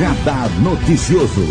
Radar Noticioso.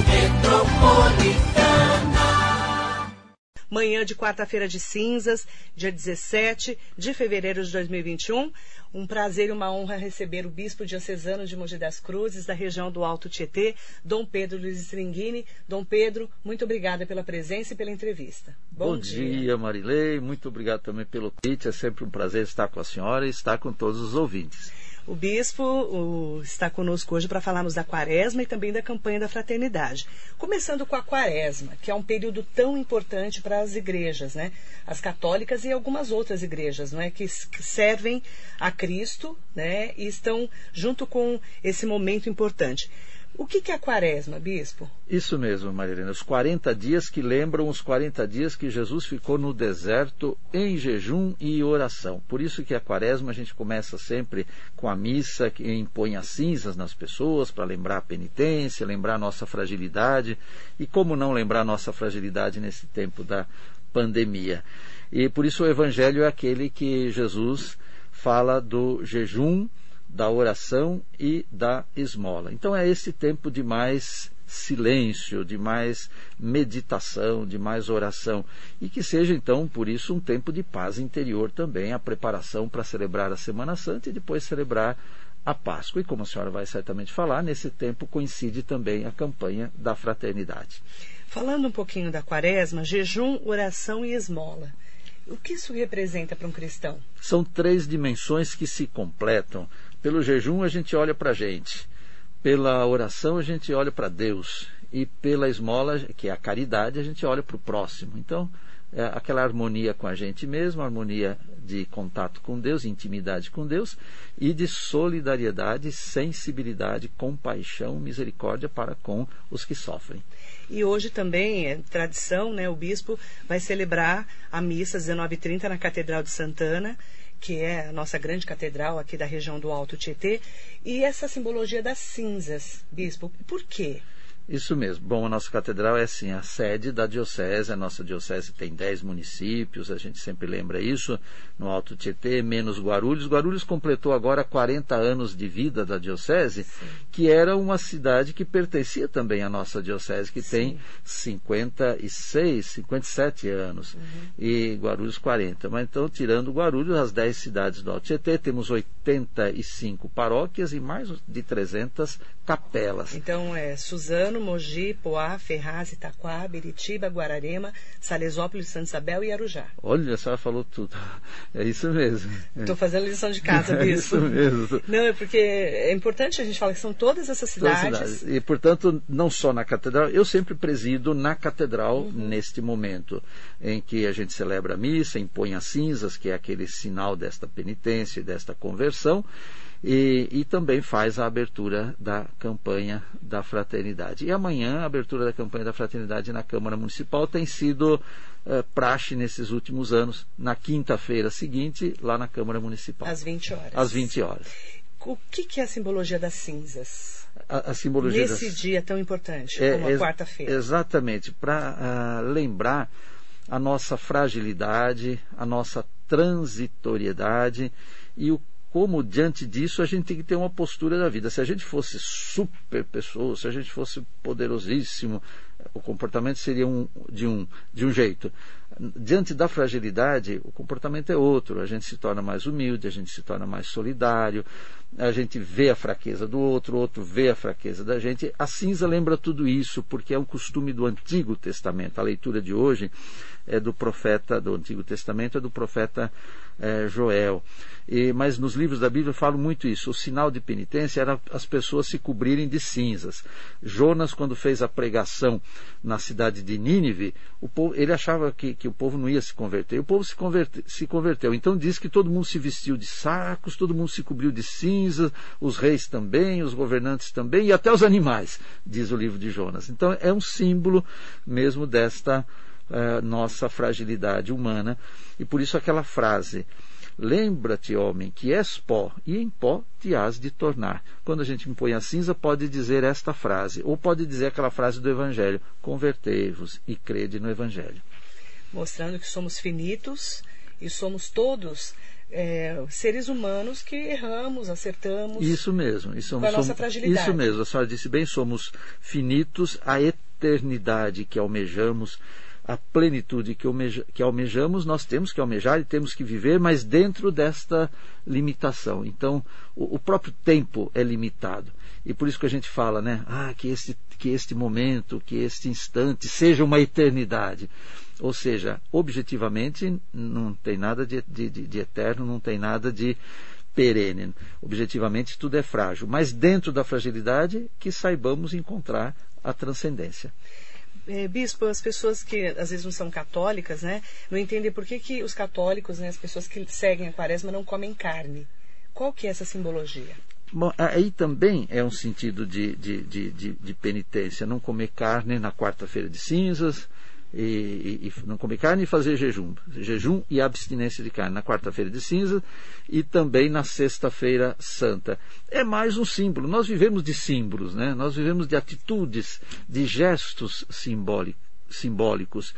Manhã de quarta-feira de cinzas, dia 17 de fevereiro de 2021. Um prazer e uma honra receber o bispo diocesano de Mogi das Cruzes, da região do Alto Tietê, Dom Pedro Luiz Stringini. Dom Pedro, muito obrigada pela presença e pela entrevista. Bom, Bom dia. dia, Marilei. Muito obrigado também pelo convite. É sempre um prazer estar com a senhora e estar com todos os ouvintes. O bispo o, está conosco hoje para falarmos da quaresma e também da campanha da fraternidade. Começando com a quaresma, que é um período tão importante para as igrejas, né? As católicas e algumas outras igrejas, não é? Que, servem a Cristo, né? E estão junto com esse momento importante. O que, é a quaresma, bispo? Isso mesmo, Marilena. Os 40 dias que lembram os 40 dias que Jesus ficou no deserto em jejum e oração. Por isso que a quaresma a gente começa sempre com a missa que impõe as cinzas nas pessoas para lembrar a penitência, lembrar a nossa fragilidade. E como não lembrar a nossa fragilidade nesse tempo da pandemia? E por isso o evangelho é aquele que Jesus fala do jejum da oração e da esmola. Então é esse tempo de mais silêncio, de mais meditação, de mais oração. E que seja, então, por isso, um tempo de paz interior também, a preparação para celebrar a Semana Santa e depois celebrar a Páscoa. E como a senhora vai certamente falar, nesse tempo coincide também a campanha da fraternidade. Falando um pouquinho da quaresma, jejum, oração e esmola. O que isso representa para um cristão? São três dimensões que se completam pelo jejum a gente olha para a gente, pela oração a gente olha para Deus e pela esmola, que é a caridade, a gente olha para o próximo. Então, é aquela harmonia com a gente mesmo, harmonia de contato com Deus, intimidade com Deus e de solidariedade, sensibilidade, compaixão, misericórdia para com os que sofrem. E hoje também é tradição, né? O bispo vai celebrar a missa às 19h30 na Catedral de Santana que é a nossa grande catedral aqui da região do Alto Tietê, e essa simbologia das cinzas, bispo. Por quê? Isso mesmo. Bom, a nossa catedral é assim, a sede da diocese. A nossa diocese tem 10 municípios, a gente sempre lembra isso, no Alto Tietê, menos Guarulhos. Guarulhos completou agora 40 anos de vida da diocese, Sim. que era uma cidade que pertencia também à nossa diocese, que Sim. tem 56, 57 anos, uhum. e Guarulhos 40. Mas então, tirando Guarulhos, as 10 cidades do Alto Tietê, temos 85 paróquias e mais de 300 capelas. Então, é Suzano, Mogi, Poá, Ferraz, Itaquá, Biritiba, Guararema, Salesópolis, Santa Isabel e Arujá. Olha, a senhora falou tudo. É isso mesmo. Estou fazendo lição de casa, é isso mesmo. Não, é porque é importante a gente falar que são todas essas cidades. Todas cidades. E, portanto, não só na catedral, eu sempre presido na catedral uhum. neste momento em que a gente celebra a missa, impõe as cinzas, que é aquele sinal desta penitência e desta conversão e, e, também faz a abertura da campanha da fraternidade. E amanhã a abertura da campanha da fraternidade na Câmara Municipal tem sido eh, praxe nesses últimos anos, na quinta-feira seguinte, lá na Câmara Municipal. Às 20 horas. Às 20 horas. O que, que é a simbologia das cinzas? A, a simbologia Nesse das... dia tão importante, é, como a quarta-feira. Exatamente, para uh, ah, lembrar a nossa fragilidade, a nossa transitoriedade e o como diante disso a gente tem que ter uma postura da vida. Se a gente fosse super pessoa, se a gente fosse poderosíssimo, o comportamento seria um, de, um, de um jeito. Diante da fragilidade, o comportamento é outro. A gente se torna mais humilde, a gente se torna mais solidário, a gente vê a fraqueza do outro, o outro vê a fraqueza da gente. A cinza lembra tudo isso, porque é um costume do Antigo Testamento. A leitura de hoje é do profeta do Antigo Testamento, é do profeta é, Joel. E, mas nos livros da Bíblia falam muito isso. O sinal de penitência era as pessoas se cobrirem de cinzas. Jonas, quando fez a pregação na cidade de Nínive, povo, ele achava que, que, o povo não ia se converter. E o povo se, converte, se converteu. Então diz que todo mundo se vestiu de sacos, todo mundo se cobriu de cinzas, os reis também, os governantes também, e até os animais, diz o livro de Jonas. Então é um símbolo mesmo desta uh, nossa fragilidade humana. E por isso aquela frase: Lembra-te, homem, que és pó, e em pó te has de tornar. Quando a gente impõe a cinza, pode dizer esta frase, ou pode dizer aquela frase do Evangelho: Convertei-vos e crede no Evangelho. Mostrando que somos finitos E somos todos é, seres humanos que erramos, acertamos. Isso mesmo. Somos, com a nossa fragilidade. Isso mesmo. A senhora disse bem, somos finitos, a eternidade que almejamos, a plenitude que, almeja, que almejamos, nós temos que almejar e temos que viver, mas dentro desta limitação. Então, o, o próprio tempo é limitado. E por isso que a gente fala, né? Ah, que este, que este momento, que este instante seja uma eternidade. Ou seja, objetivamente não tem nada de, de, de eterno, não tem nada de perene. Objetivamente tudo é frágil, mas dentro da fragilidade que saibamos encontrar a transcendência. É, bispo, as pessoas que às vezes não são católicas, né, não entendem por que, que os católicos, né, as pessoas que seguem a quaresma não comem carne. Qual que é essa simbologia? Bom, aí também é um sentido de, de, de, de penitência, não comer carne na quarta-feira de cinzas, e, e, não comer carne e fazer jejum. Jejum e abstinência de carne na quarta-feira de cinza e também na sexta-feira santa. É mais um símbolo. Nós vivemos de símbolos, né? nós vivemos de atitudes, de gestos simbólicos.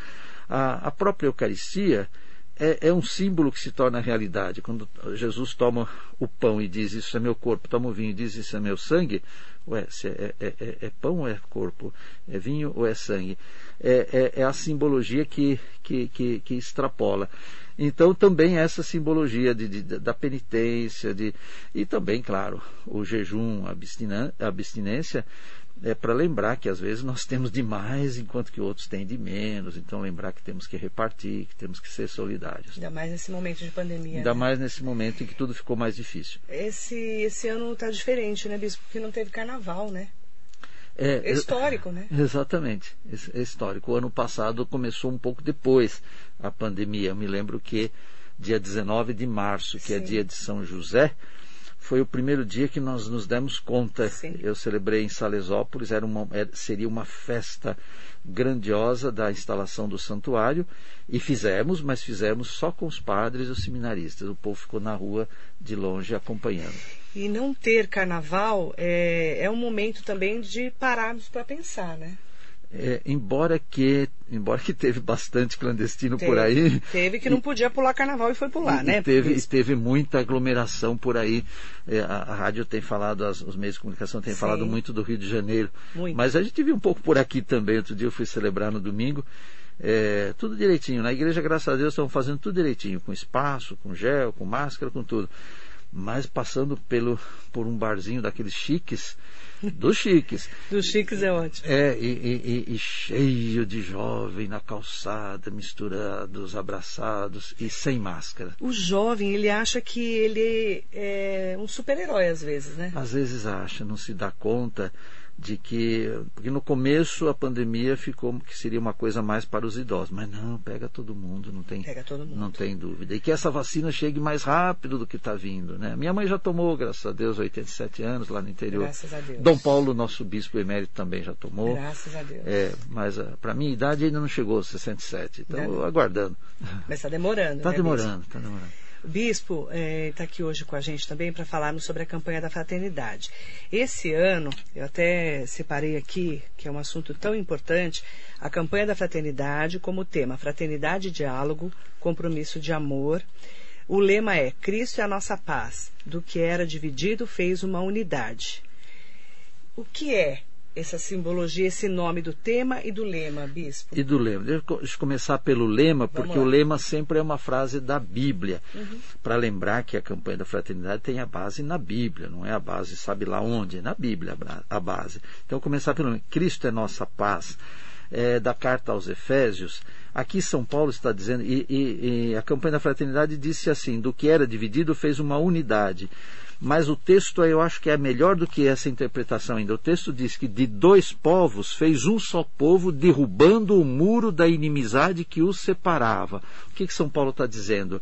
A, a própria Eucaristia é, é, um símbolo que se torna realidade. Quando Jesus toma o pão e diz isso é meu corpo, toma o vinho e diz isso é meu sangue, ué, é, é, é, é pão ou é corpo? É vinho ou é sangue? É, é, é a simbologia que, que, que, que, extrapola. Então também essa simbologia de, de, da penitência, de, e também, claro, o jejum, a abstinência, é para lembrar que às vezes nós temos demais enquanto que outros têm de menos. Então lembrar que temos que repartir, que temos que ser solidários. Ainda mais nesse momento de pandemia. Ainda né? mais nesse momento em que tudo ficou mais difícil. Esse, esse ano está diferente, né, Bispo? Porque não teve carnaval, né? É, é histórico, né? Exatamente, é histórico. O ano passado começou um pouco depois a pandemia. Eu me lembro que dia 19 de março, que é Sim. é dia de São José, foi o primeiro dia que nós nos demos conta. Sim. Eu celebrei em Salesópolis, era uma, era, seria uma festa grandiosa da instalação do santuário e fizemos, mas fizemos só com os padres e os seminaristas. O povo ficou na rua de longe acompanhando. E não ter carnaval é, é um momento também de pararmos para pensar, né? É, embora que embora que teve bastante clandestino teve, por aí teve que não podia pular carnaval e foi pular e, né? teve e teve muita aglomeração por aí. É, a, a, rádio tem falado as, os meios de comunicação têm Sim. falado muito do Rio de Janeiro. Muito. mas a gente viu um pouco por aqui também. Outro dia eu fui celebrar no domingo. É, tudo direitinho. Na igreja graças a Deus estão fazendo tudo direitinho. Com espaço com gel com máscara com tudo. Mas passando pelo por um barzinho daqueles chiques dos chiques. Dos chiques é ótimo. É, e, e, e, cheio de jovem na calçada, misturados, abraçados e sem máscara. O jovem, ele acha que ele é um super-herói às vezes, né? Às vezes acha, não se dá conta de que porque no começo a pandemia ficou que seria uma coisa mais para os idosos, mas não pega todo mundo, não tem mundo. não tem dúvida e que essa vacina chegue mais rápido do que está vindo, né? Minha mãe já tomou, graças a Deus, 87 anos lá no interior. Graças a Deus. Dom Paulo, nosso bispo emérito, também já tomou. Graças a Deus. É, mas ah, para minha idade ainda não chegou 67, então aguardando. Mas está demorando. Está né, demorando, está demorando. Bispo está é, aqui hoje com a gente também para falarmos sobre a campanha da fraternidade. Esse ano, eu até separei aqui, que é um assunto tão importante, a campanha da fraternidade como tema Fraternidade e Diálogo, Compromisso de Amor. O lema é Cristo é a nossa paz, do que era dividido fez uma unidade. O que é essa simbologia, esse nome do tema e do lema, bispo? E do lema. Deixa eu começar pelo lema, porque o lema sempre é uma frase da Bíblia. Uhum. Para lembrar que a campanha da fraternidade tem a base na Bíblia, não é a base, sabe lá onde? É na Bíblia a base. Então, começar pelo lema. Cristo é nossa paz. É, da carta aos Efésios, aqui São Paulo está dizendo, e, e, e a campanha da fraternidade disse assim: do que era dividido fez uma unidade mas o texto eu acho que é melhor do que essa interpretação ainda. O texto diz que de dois povos fez um só povo, derrubando o muro da inimizade que os separava. O que, que São Paulo está dizendo?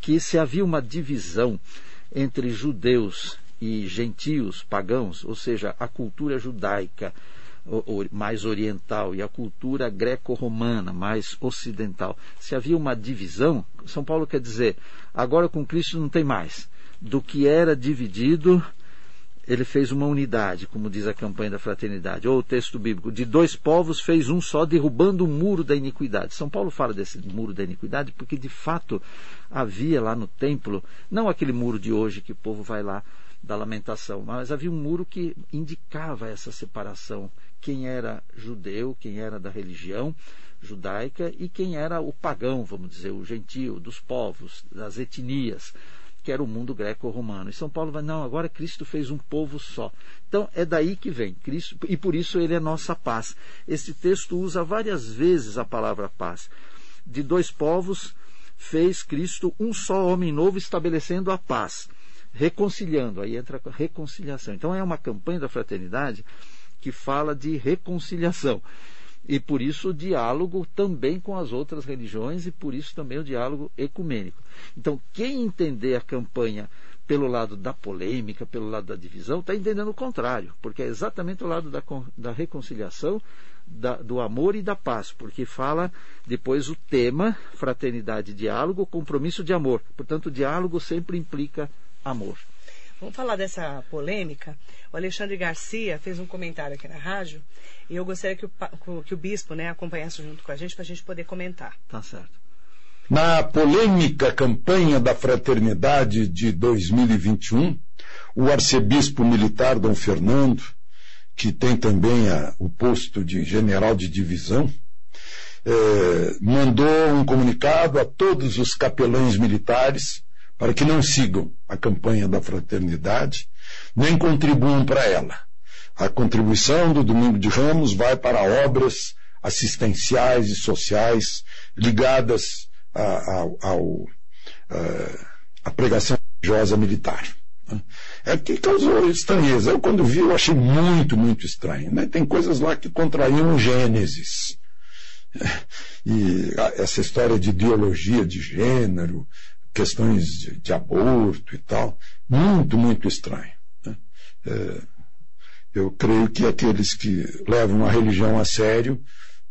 Que se havia uma divisão entre judeus e gentios, pagãos, ou seja, a cultura judaica mais oriental e a cultura greco-romana mais ocidental. Se havia uma divisão, São Paulo quer dizer, agora com Cristo não tem mais do que era dividido ele fez uma unidade, como diz a campanha da fraternidade, ou o texto bíblico, de dois povos fez um só, derrubando o muro da iniquidade. São Paulo fala desse muro da iniquidade porque, de fato, havia lá no templo, não aquele muro de hoje que o povo vai lá da lamentação, mas havia um muro que indicava essa separação. Quem era judeu, quem era da religião judaica e quem era o pagão, vamos dizer, o gentio, dos povos, das etnias que era o mundo greco-romano. E São Paulo vai, não, agora Cristo fez um povo só. Então é daí que vem Cristo, e por isso ele é nossa paz. Este texto usa várias vezes a palavra paz. De dois povos fez Cristo um só homem novo, estabelecendo a paz, reconciliando. Aí entra a reconciliação. Então é uma campanha da fraternidade que fala de reconciliação. E por isso o diálogo também com as outras religiões e por isso também o diálogo ecumênico. Então, quem entender a campanha pelo lado da polêmica, pelo lado da divisão, está entendendo o contrário, porque é exatamente o lado da, da reconciliação, da, do amor e da paz, porque fala depois o tema fraternidade, diálogo, compromisso de amor. Portanto, o diálogo sempre implica amor. Vamos falar dessa polêmica. O Alexandre Garcia fez um comentário aqui na rádio e eu gostaria que o, que o bispo né, acompanhasse junto com a gente para a gente poder comentar. Tá certo. Na polêmica campanha da fraternidade de 2021, o arcebispo militar Dom Fernando, que tem também a, o posto de general de divisão, eh, mandou um comunicado a todos os capelães militares para que não sigam a campanha da fraternidade, nem contribuam para ela. A contribuição do Domingo de Ramos vai para obras assistenciais e sociais ligadas à pregação religiosa militar. É que causou estranheza. Eu, quando vi, eu achei muito, muito estranho. Né? Tem coisas lá que contraíam Gênesis. E essa história de ideologia de gênero, questões de, de aborto e tal, muito, muito estranho. Né? É, eu creio que aqueles que levam a religião a sério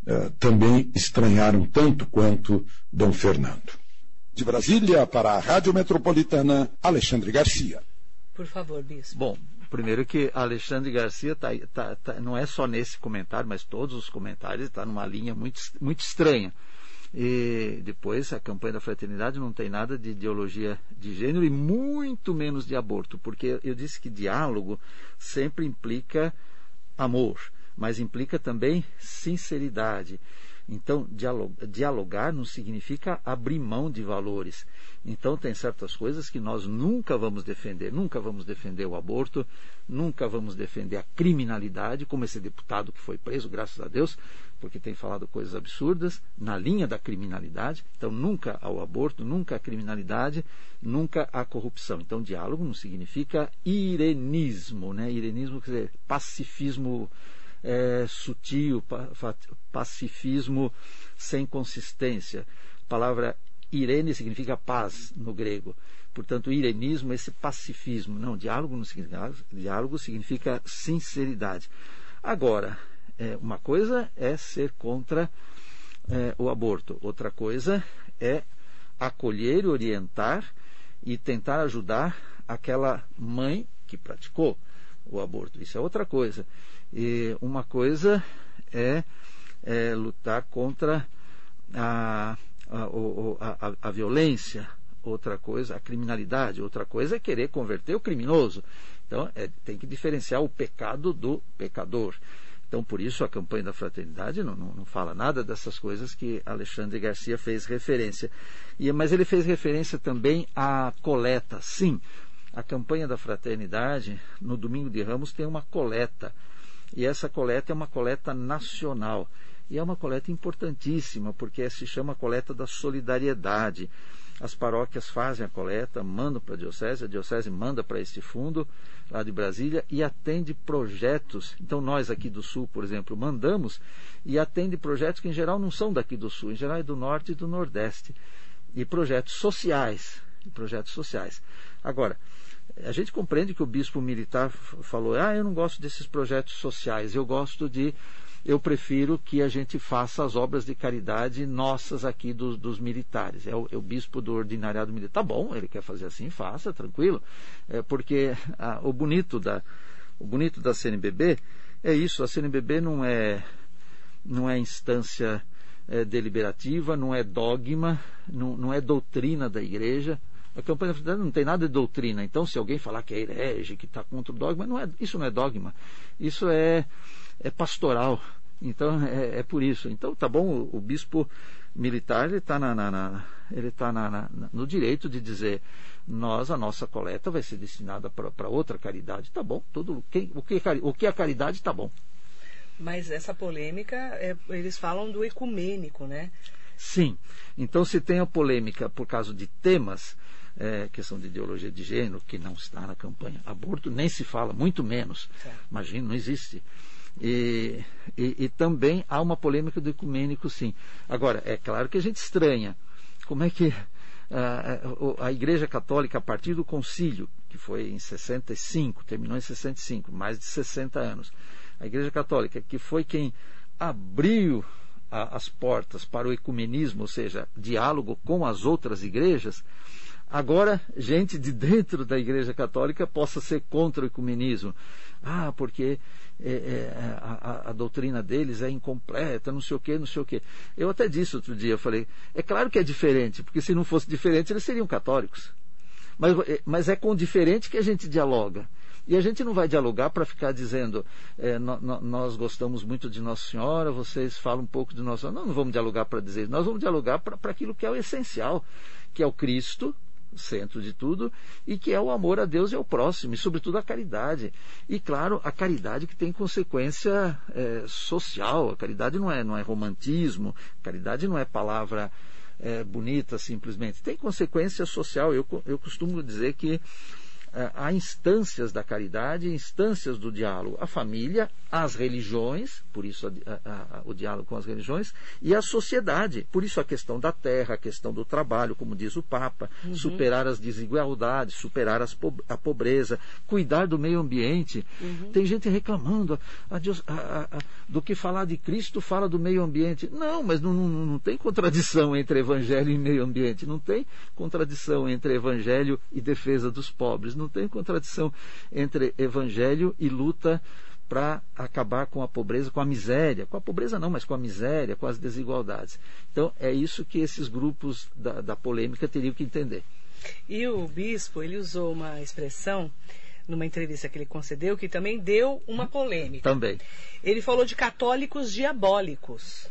é, também estranharam tanto quanto Dom Fernando. De Brasília, para a Rádio Metropolitana, Alexandre Garcia. Por favor, bispo. Bom, primeiro que Alexandre Garcia tá, tá, tá, não é só nesse comentário, mas todos os comentários está numa linha muito, muito estranha. E depois a campanha da fraternidade não tem nada de ideologia de gênero e muito menos de aborto, porque eu disse que diálogo sempre implica amor, mas implica também sinceridade. Então, dialogar não significa abrir mão de valores. Então, tem certas coisas que nós nunca vamos defender. Nunca vamos defender o aborto, nunca vamos defender a criminalidade, como esse deputado que foi preso, graças a Deus, porque tem falado coisas absurdas, na linha da criminalidade. Então, nunca ao aborto, nunca à criminalidade, nunca à corrupção. Então, diálogo não significa irenismo, né? Irenismo quer dizer pacifismo é, sutil, pacifismo sem consistência. A palavra irene significa paz no grego. Portanto, irenismo é esse pacifismo. Não, diálogo não significa diálogo significa sinceridade. Agora, é, uma coisa é ser contra é, o aborto, outra coisa é acolher, orientar e tentar ajudar aquela mãe que praticou o aborto. Isso é outra coisa. E uma coisa é, é lutar contra a, a, a, a, violência, outra coisa, a criminalidade, outra coisa é querer converter o criminoso. Então, é, tem que diferenciar o pecado do pecador. Então, por isso, a campanha da fraternidade não, não, não, fala nada dessas coisas que Alexandre Garcia fez referência. E, mas ele fez referência também à coleta. Sim, a campanha da fraternidade, no Domingo de Ramos, tem uma coleta e essa coleta é uma coleta nacional. E é uma coleta importantíssima, porque se chama coleta da solidariedade. As paróquias fazem a coleta, mandam para a diocese, a diocese manda para este fundo lá de Brasília e atende projetos. Então nós aqui do Sul, por exemplo, mandamos e atende projetos que em geral não são daqui do Sul, em geral é do Norte e do Nordeste. E projetos sociais, e projetos sociais. Agora, a gente compreende que o bispo militar falou: ah, eu não gosto desses projetos sociais, eu gosto de eu prefiro que a gente faça as obras de caridade nossas aqui dos, dos militares. É o, é o, bispo do ordinariado militar. Tá bom, ele quer fazer assim, faça, tranquilo. É porque a, o bonito da o bonito da CNBB é isso. A CNBB não é não é instância é, deliberativa, não é dogma, não, não é doutrina da igreja. A campanha da fraternidade não tem nada de doutrina. Então, se alguém falar que é herege, que está contra o dogma, não é, isso não é dogma. Isso é, é pastoral. Então, é, é, por isso. Então, tá bom, o, o bispo militar ele está na, na, na, ele tá na, no direito de dizer nós, a nossa coleta vai ser destinada para outra caridade. Tá bom, tudo, quem, o, que, o que é caridade está bom. Mas essa polêmica, é, eles falam do ecumênico, né? Sim. Então, se tem a polêmica por causa de temas, é, questão de ideologia de gênero, que não está na campanha. Aborto nem se fala, muito menos. Imagina, não existe. E, e, e, também há uma polêmica do ecumênico, sim. Agora, é claro que a gente estranha. Como é que a, a Igreja Católica, a partir do concílio, que foi em 65, terminou em 65, mais de 60 anos, a Igreja Católica, que foi quem abriu a, as portas para o ecumenismo, ou seja, diálogo com as outras igrejas, agora gente de dentro da Igreja Católica possa ser contra o ecumenismo. Ah, porque é, é, a, a, doutrina deles é incompleta, não sei o quê, não sei o quê. Eu até disse outro dia, eu falei, é claro que é diferente, porque se não fosse diferente, eles seriam católicos. Mas, é, mas é com diferente que a gente dialoga. E a gente não vai dialogar para ficar dizendo, é, no, no, nós gostamos muito de Nossa Senhora, vocês falam um pouco de Nossa Senhora. Não, não vamos dialogar para dizer, nós vamos dialogar para aquilo que é o essencial, que é o Cristo, centro de tudo, e que é o amor a Deus e ao próximo, e sobretudo a caridade. E claro, a caridade que tem consequência é, social, a caridade não é, não é romantismo, caridade não é palavra é, bonita simplesmente, tem consequência social. Eu, eu costumo dizer que há instâncias da caridade, instâncias do diálogo. A família, as religiões, por isso a, a, a, o diálogo com as religiões, e a sociedade, por isso a questão da terra, a questão do trabalho, como diz o Papa, uhum. superar as desigualdades, superar as, a pobreza, cuidar do meio ambiente. Uhum. Tem gente reclamando Deus, do que falar de Cristo fala do meio ambiente. Não, mas não, não, não tem contradição entre evangelho e meio ambiente, não tem contradição entre evangelho e defesa dos pobres não tem contradição entre evangelho e luta para acabar com a pobreza, com a miséria. Com a pobreza não, mas com a miséria, com as desigualdades. Então, é isso que esses grupos da, da polêmica teriam que entender. E o bispo, ele usou uma expressão numa entrevista que ele concedeu que também deu uma polêmica. Também. Ele falou de católicos diabólicos.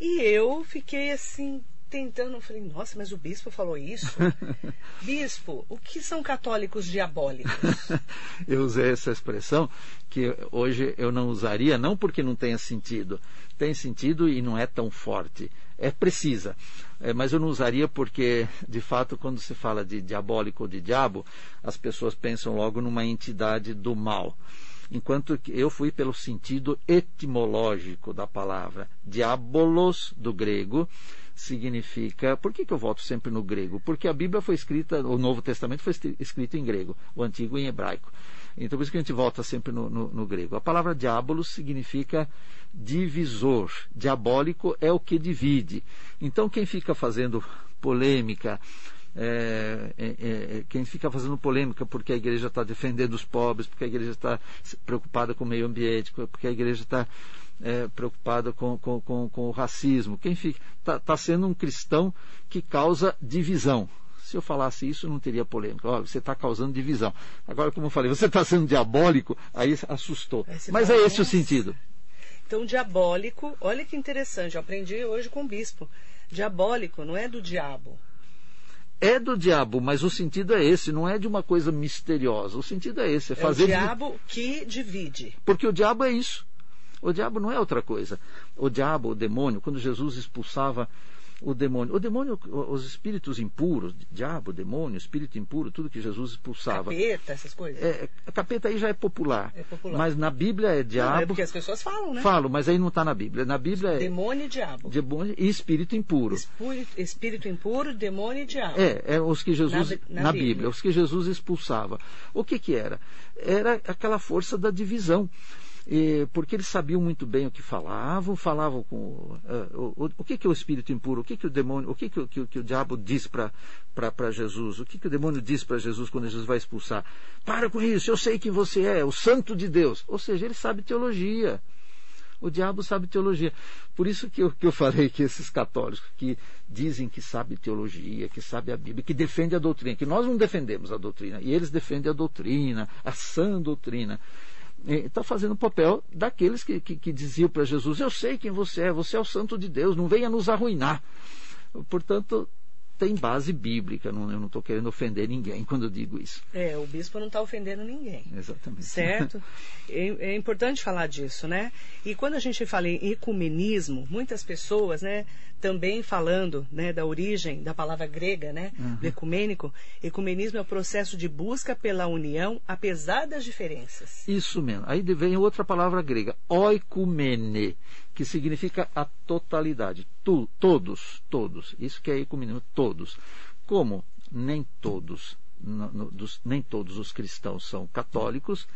E eu fiquei assim, tentando, eu falei, nossa, mas o bispo falou isso? bispo, o que são católicos diabólicos? eu usei essa expressão que hoje eu não usaria, não porque não tenha sentido. Tem sentido e não é tão forte. É precisa. É, mas eu não usaria porque, de fato, quando se fala de diabólico ou de diabo, as pessoas pensam logo numa entidade do mal enquanto que eu fui pelo sentido etimológico da palavra. Diabolos, do grego, significa. Por que, que eu volto sempre no grego? Porque a Bíblia foi escrita, o Novo Testamento foi escrito em grego, o Antigo em hebraico. Então por isso que a gente volta sempre no, no, no grego. A palavra diabolos significa divisor. Diabólico é o que divide. Então quem fica fazendo polêmica é, é, é, quem fica fazendo polêmica porque a igreja está defendendo os pobres, porque a igreja está preocupada com o meio ambiente, porque a igreja está é, preocupada com, com, com, com, o racismo. Quem está tá sendo um cristão que causa divisão. Se eu falasse isso, não teria polêmica. Olha, você está causando divisão. Agora, como eu falei, você está sendo diabólico, aí assustou. Mas é esse o sentido. Então, diabólico, olha que interessante, eu aprendi hoje com o bispo. Diabólico não é do diabo. É do diabo, mas o sentido é esse, não é de uma coisa misteriosa. O sentido é esse, é fazer. É o diabo que divide. Porque o diabo é isso. O diabo não é outra coisa. O diabo, o demônio, quando Jesus expulsava o demônio, o demônio, os espíritos impuros, diabo, demônio, espírito impuro, tudo que Jesus expulsava. Capeta, essas coisas. É, capeta aí já é popular. É popular. Mas na Bíblia é diabo. Não, é porque as pessoas falam, né? Falam, mas aí não está na Bíblia. Na Bíblia é. Demônio e diabo. Demônio e espírito impuro. Espírito, espírito impuro, demônio e diabo. É, é os que Jesus. Na, na, na Bíblia. Bíblia, os que Jesus expulsava. O que que era? Era aquela força da divisão. Porque eles sabiam muito bem o que falavam, falavam com uh, o, o, o, que, que é o espírito impuro, o que, que o demônio, o que, que, que, que o diabo diz para Jesus, o que, que o demônio diz para Jesus quando Jesus vai expulsar. Para com isso, eu sei quem você é, o santo de Deus. Ou seja, ele sabe teologia. O diabo sabe teologia. Por isso que eu, que eu falei que esses católicos que dizem que sabe teologia, que sabe a Bíblia, que defende a doutrina, que nós não defendemos a doutrina, e eles defendem a doutrina, a sã doutrina está fazendo o papel daqueles que, que, que diziam para Jesus: Eu sei quem você é, você é o Santo de Deus, não venha nos arruinar. Portanto, tem base bíblica, não, eu não estou querendo ofender ninguém quando eu digo isso. É, o bispo não está ofendendo ninguém. Exatamente. Certo? é, é, importante falar disso, né? E quando a gente fala em ecumenismo, muitas pessoas, né, também falando né, da origem da palavra grega, né, uhum. do ecumênico, ecumenismo é o processo de busca pela união, apesar das diferenças. Isso mesmo. Aí vem outra palavra grega, oikumene, que significa a totalidade. Tu, todos, todos. Isso que é ecumenismo, todos. Como nem todos, no, no, dos, nem todos os cristãos são católicos,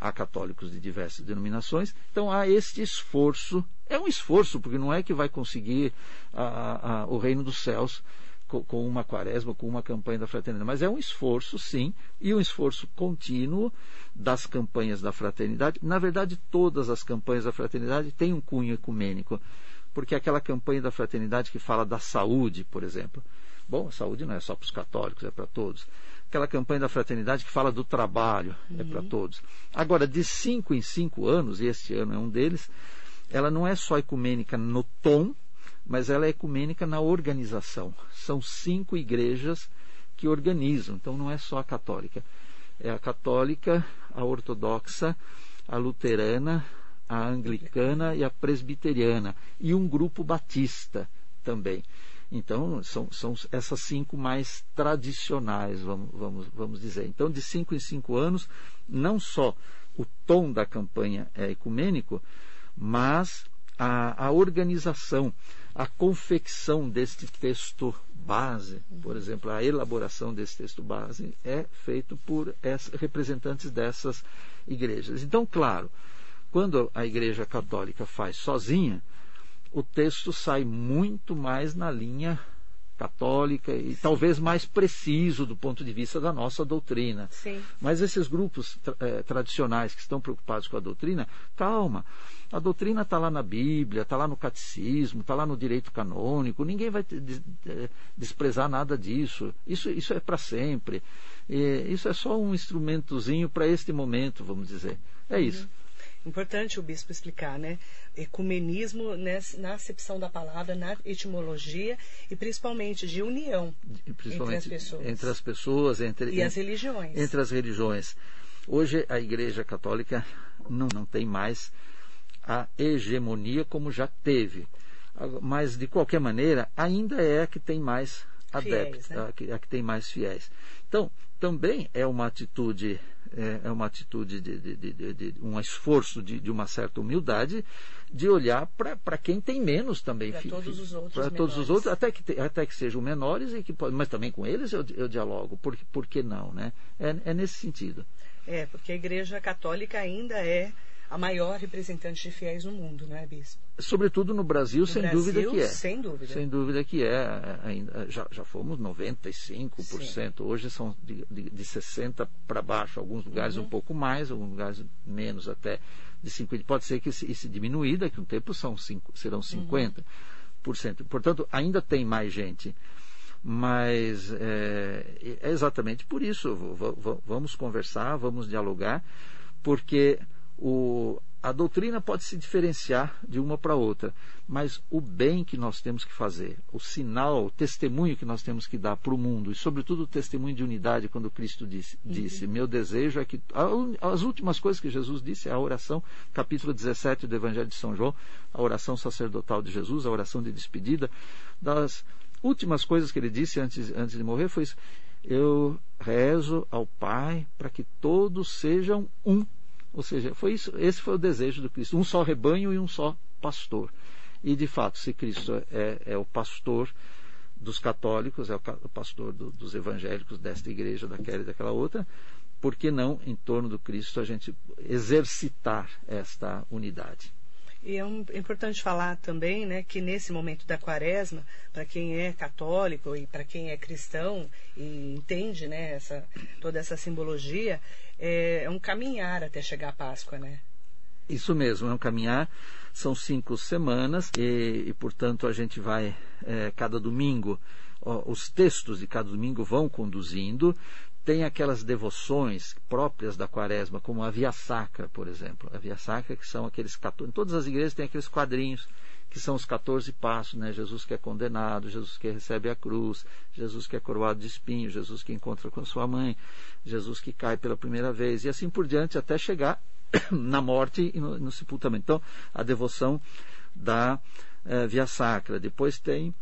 há católicos de diversas denominações, então há este esforço, é um esforço, porque não é que vai conseguir a, a, o reino dos céus com, uma quaresma, com uma campanha da fraternidade, mas é um esforço, sim, e um esforço contínuo das campanhas da fraternidade. Na verdade, todas as campanhas da fraternidade têm um cunho ecumênico, porque aquela campanha da fraternidade que fala da saúde, por exemplo, bom, a saúde não é só para os católicos, é para todos aquela campanha da fraternidade que fala do trabalho, é uhum. é para todos. Agora, de cinco em cinco anos, e este ano é um deles, ela não é só ecumênica no tom, mas ela é ecumênica na organização. São cinco igrejas que organizam, então não é só a católica. É a católica, a ortodoxa, a luterana, a anglicana e a presbiteriana, e um grupo batista também. Então, são, são essas cinco mais tradicionais, vamos, vamos, vamos dizer. Então, de cinco em cinco anos, não só o tom da campanha é ecumênico, mas a, a organização, a confecção deste texto base, por exemplo, a elaboração desse texto base é feito por representantes dessas igrejas. Então, claro, quando a Igreja Católica faz sozinha, o texto sai muito mais na linha católica e talvez mais preciso do ponto de vista da nossa doutrina. Sim. Mas esses grupos eh, tradicionais que estão preocupados com a doutrina, calma. A doutrina está lá na Bíblia, está lá no catecismo, está lá no direito canônico. Ninguém vai eh, desprezar nada disso. Isso, isso é para sempre. E isso é só um instrumentozinho para este momento, vamos dizer. É isso. Uhum. Importante o bispo explicar, né? Ecumenismo nessa, na acepção da palavra, na etimologia e principalmente de união principalmente entre as pessoas. Entre as pessoas entre, e as religiões. Entre as religiões. Hoje a Igreja Católica não, não tem mais a hegemonia como já teve. Mas, de qualquer maneira, ainda é a que tem mais adeptos, né? a, que, a que tem mais fiéis. Então, também é uma atitude é, é uma atitude de, de, de, de um esforço de, uma certa humildade de olhar para quem tem menos também para todos os outros para todos os outros até que até que sejam menores e que mas também com eles eu, eu dialogo por, por que não né é, é nesse sentido é porque a Igreja Católica ainda é a maior representante de fiéis no mundo, não é, Bispo? Sobretudo no Brasil, no sem Brasil, dúvida que é. Sem dúvida. Sem dúvida que é. Ainda, já, já fomos 95%, Sim. hoje são de, de, de 60% para baixo, alguns lugares uhum. um pouco mais, alguns lugares menos até de 50%. Pode ser que isso, isso diminui, daqui a um tempo são cinco, serão 50%. Uhum. Portanto, ainda tem mais gente mas é, é, exatamente por isso. vamos conversar, vamos dialogar, porque o, a doutrina pode se diferenciar de uma para outra, mas o bem que nós temos que fazer, o sinal, o testemunho que nós temos que dar para o mundo, e sobretudo o testemunho de unidade, quando Cristo disse, uhum. disse meu desejo é que. As últimas coisas que Jesus disse, a oração, capítulo 17 do Evangelho de São João, a oração sacerdotal de Jesus, a oração de despedida, das últimas coisas que ele disse antes, antes de morrer foi isso. Eu rezo ao Pai para que todos sejam um ou seja, foi isso, esse foi o desejo do Cristo, um só rebanho e um só pastor. E de fato, se Cristo é, é o pastor dos católicos, é o pastor do, dos evangélicos desta igreja, daquela e daquela outra, por que não, em torno do Cristo, a gente exercitar esta unidade? E é, um, é, importante falar também né, que nesse momento da quaresma, para quem é católico e para quem é cristão e entende né, essa, toda essa simbologia, é, é um caminhar até chegar à Páscoa, né? Isso mesmo, é um caminhar. São cinco semanas e, e portanto, a gente vai é, cada domingo. Os textos de cada domingo vão conduzindo tem aquelas devoções próprias da quaresma, como a Via Sacra, por exemplo. A Via Sacra, que são aqueles 14. Em todas as igrejas tem aqueles quadrinhos, que são os 14 passos, né? Jesus que é condenado, Jesus que recebe a cruz, Jesus que é coroado de espinho, Jesus que encontra com a sua mãe, Jesus que cai pela primeira vez, e assim por diante, até chegar na morte e no, no sepultamento. Então, a devoção da eh, Via Sacra. Depois tem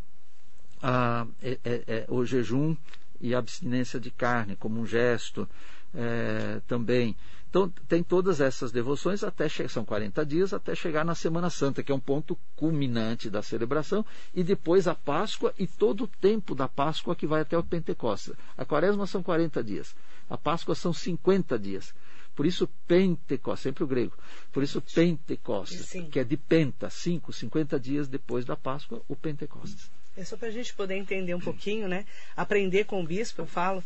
a, é, é, o jejum e abstinência de carne, como um gesto é, também. Então, tem todas essas devoções, até são 40 dias, até chegar na Semana Santa, que é um ponto culminante da celebração, e depois a Páscoa e todo o tempo da Páscoa que vai até o Pentecostes. A Quaresma são 40 dias, a Páscoa são 50 dias. Por isso, Pentecostes, sempre o grego. Por isso, Pentecostes, Sim. que é de Penta, 5, 50 dias depois da Páscoa, o Pentecostes. É só para a gente poder entender um pouquinho, né? Aprender com o bispo, eu falo,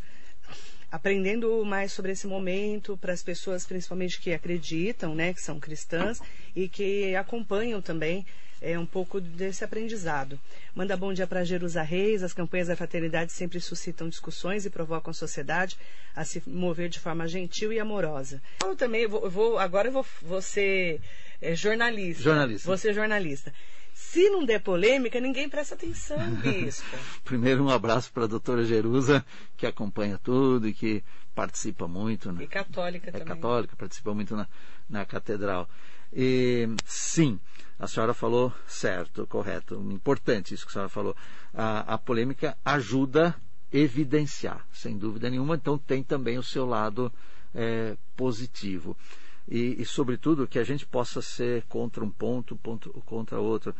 aprendendo mais sobre esse momento para as pessoas, principalmente que acreditam, né, que são cristãs e que acompanham também é, um pouco desse aprendizado. Manda bom dia para Jerusa Reis. As campanhas da fraternidade sempre suscitam discussões e provocam a sociedade a se mover de forma gentil e amorosa. Eu também eu vou, eu vou agora eu vou, vou ser é, jornalista. Jornalista. Vou ser jornalista. Se não der polêmica, ninguém presta atenção, bispo. Primeiro, um abraço para a doutora Jerusa, que acompanha tudo e que participa muito. Né? E católica é também. É católica, participa muito na, na catedral. E, sim, a senhora falou certo, correto, importante isso que a senhora falou. A, a polêmica ajuda a evidenciar, sem dúvida nenhuma, então tem também o seu lado é, positivo e, e, sobretudo, que a gente possa ser contra um ponto, ponto contra outro,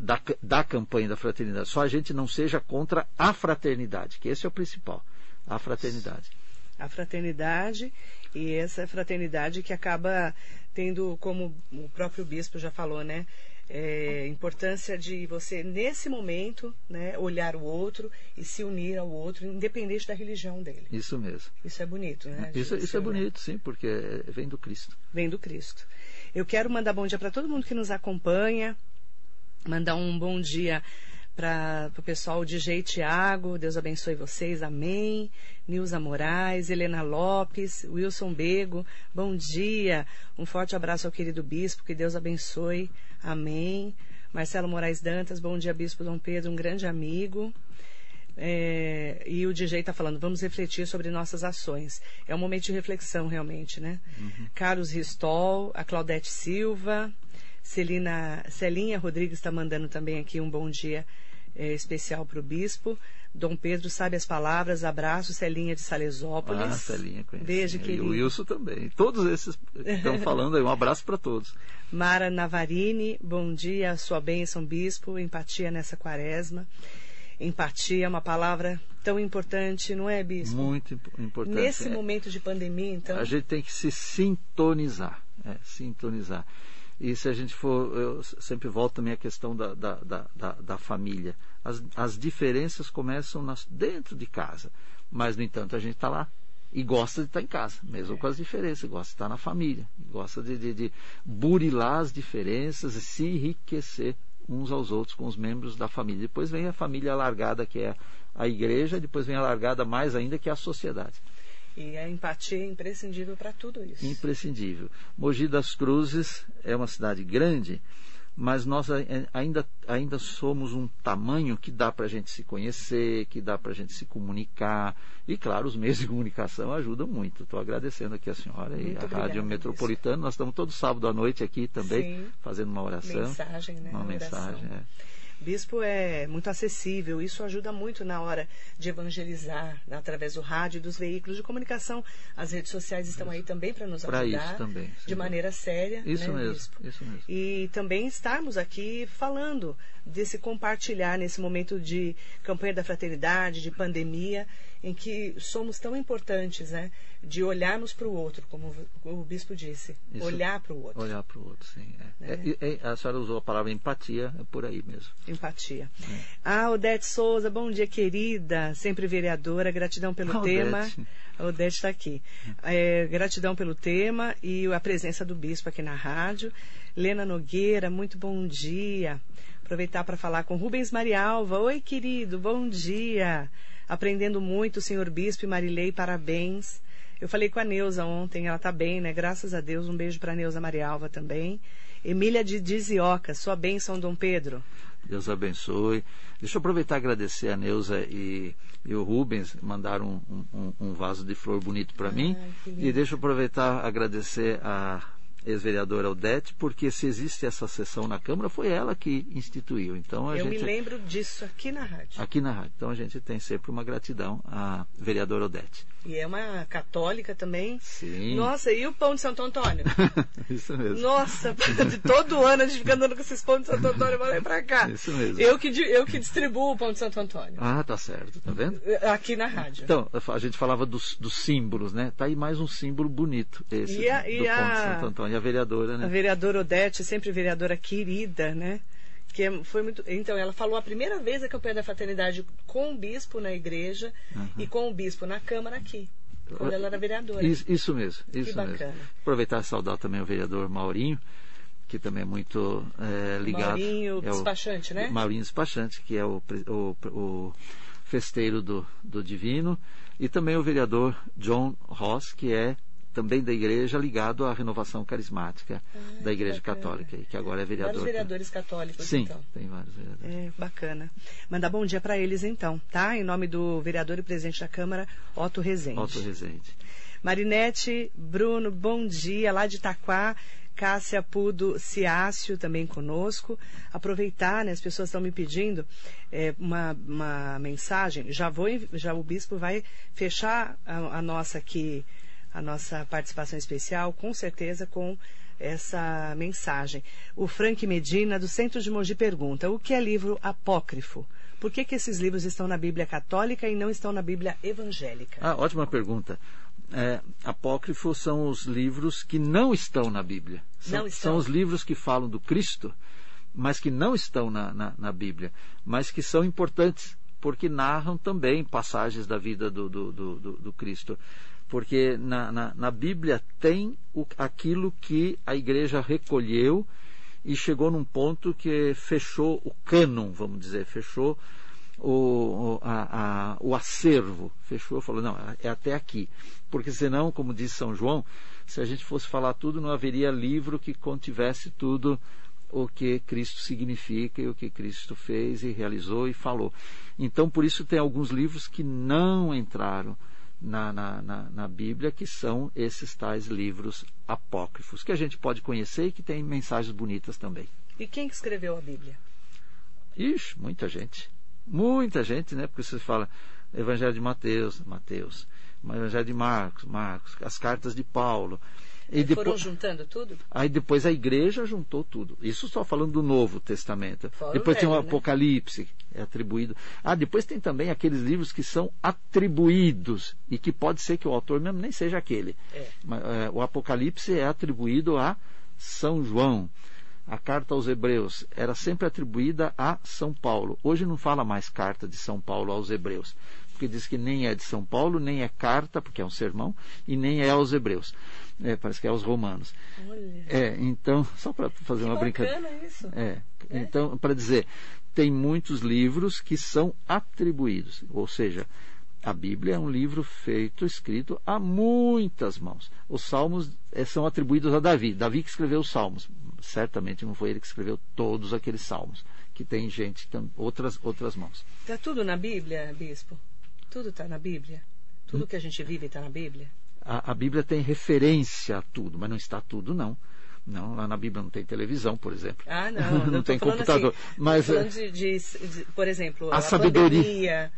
da, da campanha da fraternidade. Só a gente não seja contra a fraternidade, que esse é o principal, a fraternidade. A fraternidade, e essa fraternidade que acaba tendo, como o próprio bispo já falou, né? É, importância de você, nesse momento, né, olhar o outro e se unir ao outro, independente da religião dele. Isso mesmo. Isso é bonito, né? Isso, isso é bonito, sim, porque vem do Cristo. Vem do Cristo. Eu quero mandar bom dia para todo mundo que nos acompanha, mandar um bom dia para o pessoal de G Tiago, Deus abençoe vocês, amém. Nilza Moraes, Helena Lopes, Wilson Bego, bom dia. Um forte abraço ao querido bispo, que Deus abençoe, amém. Marcelo Moraes Dantas, bom dia, bispo Dom Pedro, um grande amigo. É, e o DJ está falando, vamos refletir sobre nossas ações. É um momento de reflexão, realmente, né? Uhum. Carlos Ristol, a Claudete Silva, Celina, Celinha Rodrigues está mandando também aqui um bom dia é, especial para o bispo. Dom Pedro sabe as palavras, abraço, Celinha de Salesópolis. Ah, Celinha. Beijo, querido. E o Wilson também. Todos esses estão falando aí. Um abraço para todos. Mara Navarini, bom dia, sua bênção, bispo, empatia nessa quaresma. Empatia é uma palavra tão importante, não é, bispo? Muito importante. Nesse é. momento de pandemia, então. A gente tem que se sintonizar. É, sintonizar. E se a gente for, eu sempre volto também à questão da, da, da, da família. As, as diferenças começam nas, dentro de casa, mas, no entanto, a gente está lá e gosta de estar tá em casa, mesmo com as diferenças, gosta de estar tá na família, gosta de, de, de burilar as diferenças e se enriquecer uns aos outros com os membros da família. Depois vem a família alargada, que é a igreja, depois vem a alargada mais ainda, que é a sociedade. E a empatia é imprescindível para tudo isso. Imprescindível. Mogi das Cruzes é uma cidade grande, mas nós ainda, ainda somos um tamanho que dá para a gente se conhecer, que dá para a gente se comunicar. E, claro, os meios de comunicação ajudam muito. Estou agradecendo aqui a senhora muito e a Rádio Metropolitana. Nós estamos todo sábado à noite aqui também, Sim. fazendo uma oração. Mensagem, né? Uma mensagem, é. Bispo é muito acessível, isso ajuda muito na hora de evangelizar, né, através do rádio e dos veículos de comunicação. As redes sociais estão aí também para nos pra ajudar também, de maneira séria. Isso, né, mesmo, Bispo? isso mesmo. E também estarmos aqui falando desse compartilhar nesse momento de campanha da fraternidade, de pandemia em que somos tão importantes, né? De olharmos para o outro, como o bispo disse. Isso, olhar para o outro. Olhar para o outro, sim. É. É. É, é, a senhora usou a palavra empatia, é por aí mesmo. Empatia. É. Ah, Odete Souza, bom dia, querida. Sempre vereadora, gratidão pelo tema. Odete. A Odete está aqui. É, gratidão pelo tema e a presença do bispo aqui na rádio. Lena Nogueira, muito bom dia. Aproveitar para falar com Rubens Marialva. Oi, querido, bom dia. Aprendendo muito, senhor Bispo e Marilei, parabéns. Eu falei com a Neuza ontem, ela está bem, né? Graças a Deus. Um beijo para a Neuza Marialva também. Emília de Dizioca, sua bênção, Dom Pedro. Deus abençoe. Deixa eu aproveitar e agradecer a Neuza e, e o Rubens, mandaram um, um, um, vaso de flor bonito para mim. E deixa eu aproveitar e agradecer a ex-vereadora Odete, porque se existe essa sessão na Câmara, foi ela que instituiu. Então, a Eu gente, me lembro disso aqui na rádio. Aqui na rádio. Então a gente tem sempre uma gratidão à vereadora Odete. E é uma católica também. Sim. Nossa, e o pão de Santo Antônio? Isso mesmo. Nossa, de todo ano a gente fica andando com esses pão de Santo Antônio, vai pra cá. Isso mesmo. Eu que, eu que distribuo o pão de Santo Antônio. Ah, tá certo, tá vendo? Aqui na rádio. Então, a gente falava dos, dos símbolos, né? Tá aí mais um símbolo bonito, esse e a, do e pão a, de Santo Antônio. A vereadora, né? A vereadora Odete, sempre vereadora querida, né? que é, foi muito. Então, ela falou a primeira vez a campanha da fraternidade com o bispo na igreja uhum. e com o bispo na Câmara aqui. Quando ela era vereadora. Isso, isso mesmo. Isso que bacana. Mesmo. Aproveitar e saudar também o vereador Maurinho, que também é muito é, ligado. Maurinho é Despachante, o, né? Maurinho Despachante, que é o, o, o festeiro do, do Divino. E também o vereador John Ross, que é também da igreja ligado à renovação carismática ah, da igreja católica, que agora é vereador. Vários vereadores católicos, Sim, então. tem vários vereadores. É, bacana. Mandar bom dia para eles, então, tá? Em nome do vereador e presidente da Câmara, Otto Rezende. Otto Rezende. Marinete, Bruno, bom dia, lá de Itaquá. Cássia Pudo Ciácio também conosco. Aproveitar, né, as pessoas estão me pedindo é, uma, uma mensagem. Já vou, já o bispo vai fechar a, a nossa aqui a nossa participação especial, com certeza com essa mensagem. O Frank Medina, do Centro de Mogi, pergunta: o que é livro apócrifo? Por que, que esses livros estão na Bíblia católica e não estão na Bíblia evangélica? Ah, ótima pergunta. É, apócrifos são os livros que não estão na Bíblia. São, não estão. são os livros que falam do Cristo, mas que não estão na, na, na Bíblia, mas que são importantes, porque narram também passagens da vida do, do, do, do Cristo porque na, na, na Bíblia tem o, aquilo que a igreja recolheu e chegou num ponto que fechou o cânon, vamos dizer, fechou o, a, a, o acervo, fechou, falou, não, é até aqui. Porque senão, como diz São João, se a gente fosse falar tudo, não haveria livro que contivesse tudo o que Cristo significa e o que Cristo fez e realizou e falou. Então, por isso tem alguns livros que não entraram na, na, na, na, Bíblia, que são esses tais livros apócrifos, que a gente pode conhecer e que tem mensagens bonitas também. E quem escreveu a Bíblia? Ixi, muita gente. Muita gente, né? Porque você fala Evangelho de Mateus, Mateus, Evangelho de Marcos, Marcos, as cartas de Paulo. E depois, foram juntando tudo? Aí depois a igreja juntou tudo. Isso só falando do Novo Testamento. Fora depois o tem o velho, né? Apocalipse, é atribuído. Ah, depois tem também aqueles livros que são atribuídos e que pode ser que o autor mesmo nem seja aquele. É. Mas, é, o Apocalipse é atribuído a São João. A carta aos Hebreus era sempre atribuída a São Paulo. Hoje não fala mais carta de São Paulo aos Hebreus, porque diz que nem é de São Paulo, nem é carta, porque é um sermão, e nem é aos Hebreus. É, parece que é aos romanos. Olha. É, então, só para fazer Que uma brincadeira. isso. É, então, para dizer, tem muitos livros que são atribuídos, ou seja, a Bíblia é um livro feito, escrito a muitas mãos. Os salmos eh, são atribuídos a Davi. Davi que escreveu os salmos. Certamente não foi ele que escreveu todos aqueles salmos, que tem gente, outras, outras mãos. Está tudo na Bíblia, bispo? Tudo está na Bíblia? Tudo que a gente vive está na Bíblia? A, a Bíblia tem referência a tudo, mas não está tudo, não. Não, lá na Bíblia não tem televisão, por exemplo. Ah, não. não tem computador. Assim, mas falando de, de- de- por exemplo, A a, sabedoria. pandemia,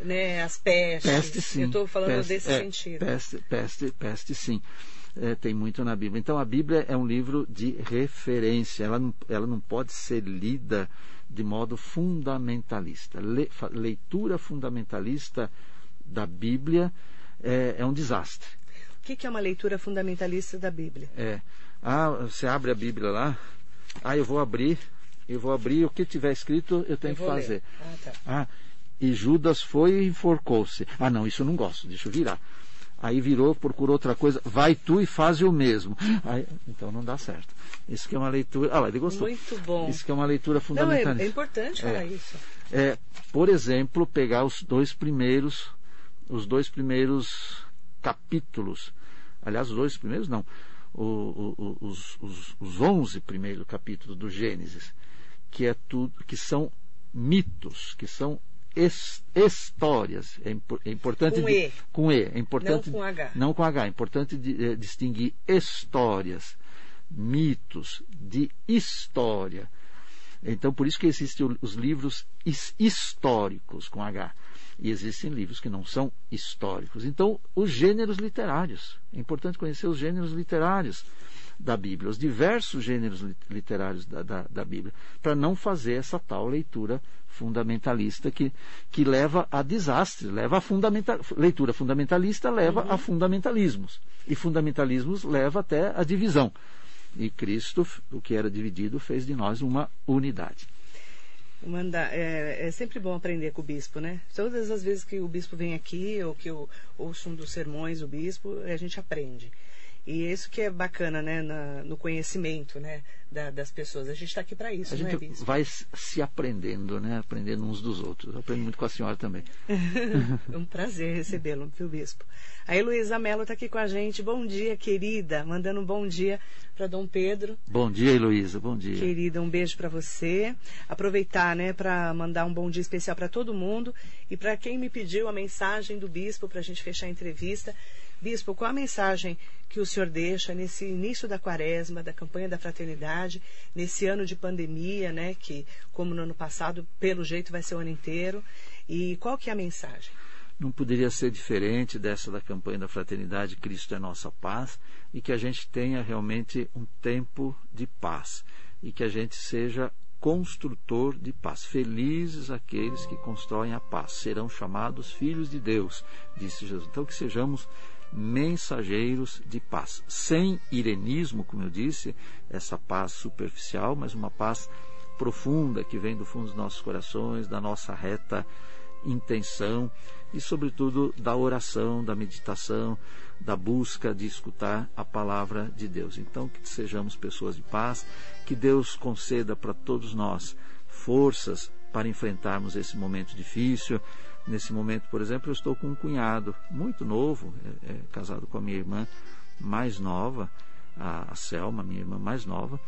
né, as pestes. Peste sim. Eu estou falando Peste, desse é, sentido. Peste, peste, peste sim. É, tem muito na Bíblia. Então a Bíblia é um livro de referência. Ela não, ela não pode ser lida de modo fundamentalista. Le- leitura fundamentalista da Bíblia é, é um desastre. O que, que é uma leitura fundamentalista da Bíblia? É. Ah, você abre a Bíblia lá. Ah, eu vou abrir. Eu vou abrir. O que tiver escrito, eu tenho Eu que fazer. Ah, tá. Ah, e Judas foi e enforcou-se. Ah, não, isso eu não gosto, deixa eu virar. Aí virou, procurou outra coisa, vai tu e faz o mesmo. Aí, então não dá certo. Isso que é uma leitura. Ah lá, ele gostou. Muito bom. Isso que é uma leitura Não, é, é importante falar isso. É, por exemplo, pegar os dois primeiros, os dois primeiros capítulos. Aliás, os dois primeiros não. O- o- os, os, os 11 primeiros capítulos do Gênesis, que é tudo, que são mitos, que são histórias. É, é importante Com di- E. com E. É importante, Não com H. Não com H. É importante di- eh, distinguir histórias, mitos de história. Então, por isso que existem os livros his- históricos com H. E existem livros que não são históricos. Então, os gêneros literários. É importante conhecer os gêneros literários da Bíblia, os diversos gêneros lit- literários da, da, da Bíblia, para não fazer essa tal leitura fundamentalista que, que leva a desastre, leva a fundamental, leitura fundamentalista leva a fundamentalismos. E fundamentalismos leva até a divisão. E Cristo, o que era dividido, fez de nós uma unidade. Manda, é, é sempre bom aprender com o bispo, né? Todas as vezes que o bispo vem aqui, ou que eu ouço um dos sermões do bispo, a gente aprende. E isso que é bacana, né, na- no conhecimento, né, da- das pessoas. A gente está aqui para isso, A não é, gente bispo? vai se aprendendo, né? Aprendendo uns dos outros. Eu aprendo muito com a senhora também. É um prazer recebê-lo, viu, bispo? A Heloísa Mello está aqui com a gente. Bom dia, querida. Mandando um bom dia para Dom Pedro. Bom dia, Heloísa. Bom dia. Querida, um beijo para você. Aproveitar, né, para mandar um bom dia especial para todo mundo e para quem me pediu a mensagem do bispo para a gente fechar a entrevista. Bispo, qual a mensagem que o senhor deixa nesse início da quaresma, da campanha da fraternidade, nesse ano de pandemia, né, que como no ano passado, pelo jeito vai ser o ano inteiro. E qual que é a mensagem? não poderia ser diferente dessa da campanha da fraternidade Cristo é nossa paz e que a gente tenha realmente um tempo de paz e que a gente seja construtor de paz. Felizes aqueles que constroem a paz, serão chamados filhos de Deus, disse Jesus. Então que sejamos mensageiros de paz, sem irenismo, como eu disse, essa paz superficial, mas uma paz profunda que vem do fundo dos nossos corações, da nossa reta intenção e, sobretudo, da oração, da meditação, da busca de escutar a palavra de Deus. Então, que sejamos pessoas de paz, que Deus conceda para todos nós forças para enfrentarmos esse momento difícil. Nesse momento, por exemplo, eu estou com um cunhado muito novo, é, é, casado com a minha irmã mais nova, a, a Selma, minha irmã mais nova,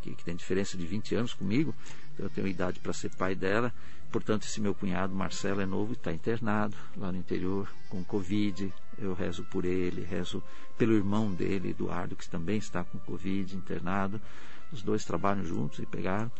que, que tem diferença de 20 anos comigo, então eu tenho idade para ser pai dela. Portanto, esse meu cunhado, Marcelo, é novo e está internado lá no interior com Covid. Eu rezo por ele, rezo pelo irmão dele, Eduardo, que também está com Covid, internado. Os dois trabalham juntos e pegaram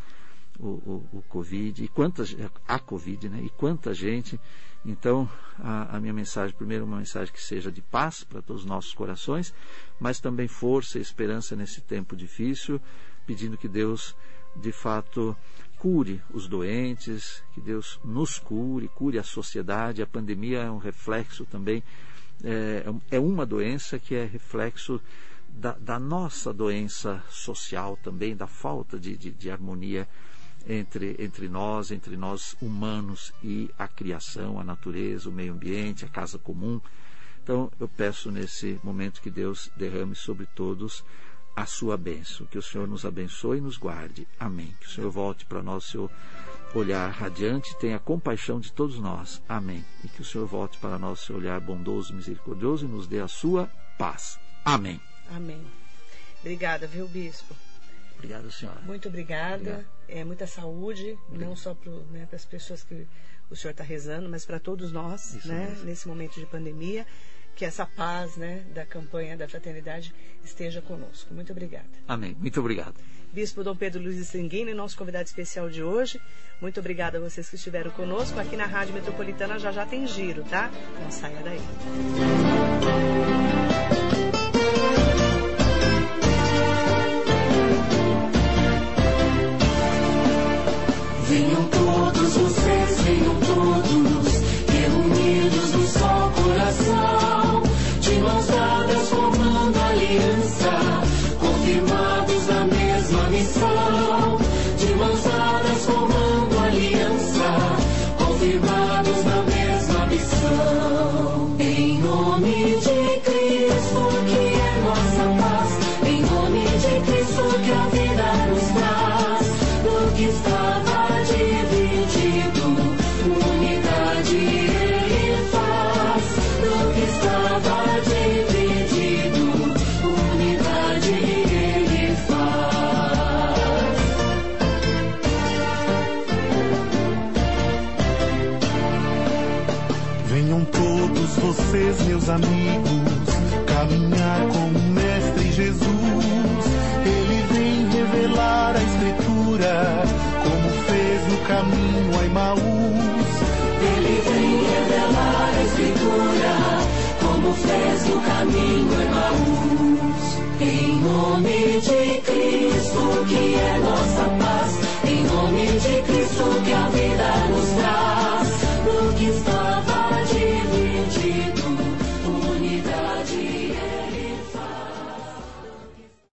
o, o, o Covid. E quanta, a Covid, né? E quanta gente. Então, a, a minha mensagem, primeiro, uma mensagem que seja de paz para todos os nossos corações, mas também força e esperança nesse tempo difícil, pedindo que Deus, de fato, cure os doentes, que Deus nos cure, cure a sociedade. A pandemia é um reflexo também, é, é uma doença que é reflexo da, da, nossa doença social também, da falta de, de, de harmonia entre, entre nós, entre nós humanos e a criação, a natureza, o meio ambiente, a casa comum. Então eu peço nesse momento que Deus derrame sobre todos a sua bênção. Que o Senhor nos abençoe e nos guarde. Amém. Que o Senhor volte para nós seu olhar radiante, tenha compaixão de todos nós. Amém. E que o Senhor volte para nós seu olhar bondoso, misericordioso e nos dê a sua paz. Amém. Amém. Obrigada, viu, Bispo? Obrigado, senhora. Muito obrigada. Obrigado. É muita saúde, Obrigado. não só para né, as pessoas que o senhor está rezando, mas para todos nós, Isso né, mesmo. nesse momento de pandemia. Que essa paz né, da campanha da fraternidade esteja conosco. Muito obrigada. Amém. Muito obrigado. Bispo Dom Pedro Luiz Sanguini, nosso convidado especial de hoje. Muito obrigada a vocês que estiveram conosco. Aqui na Rádio Metropolitana já já tem giro, tá? Não saia daí. confirmados na mesma missão.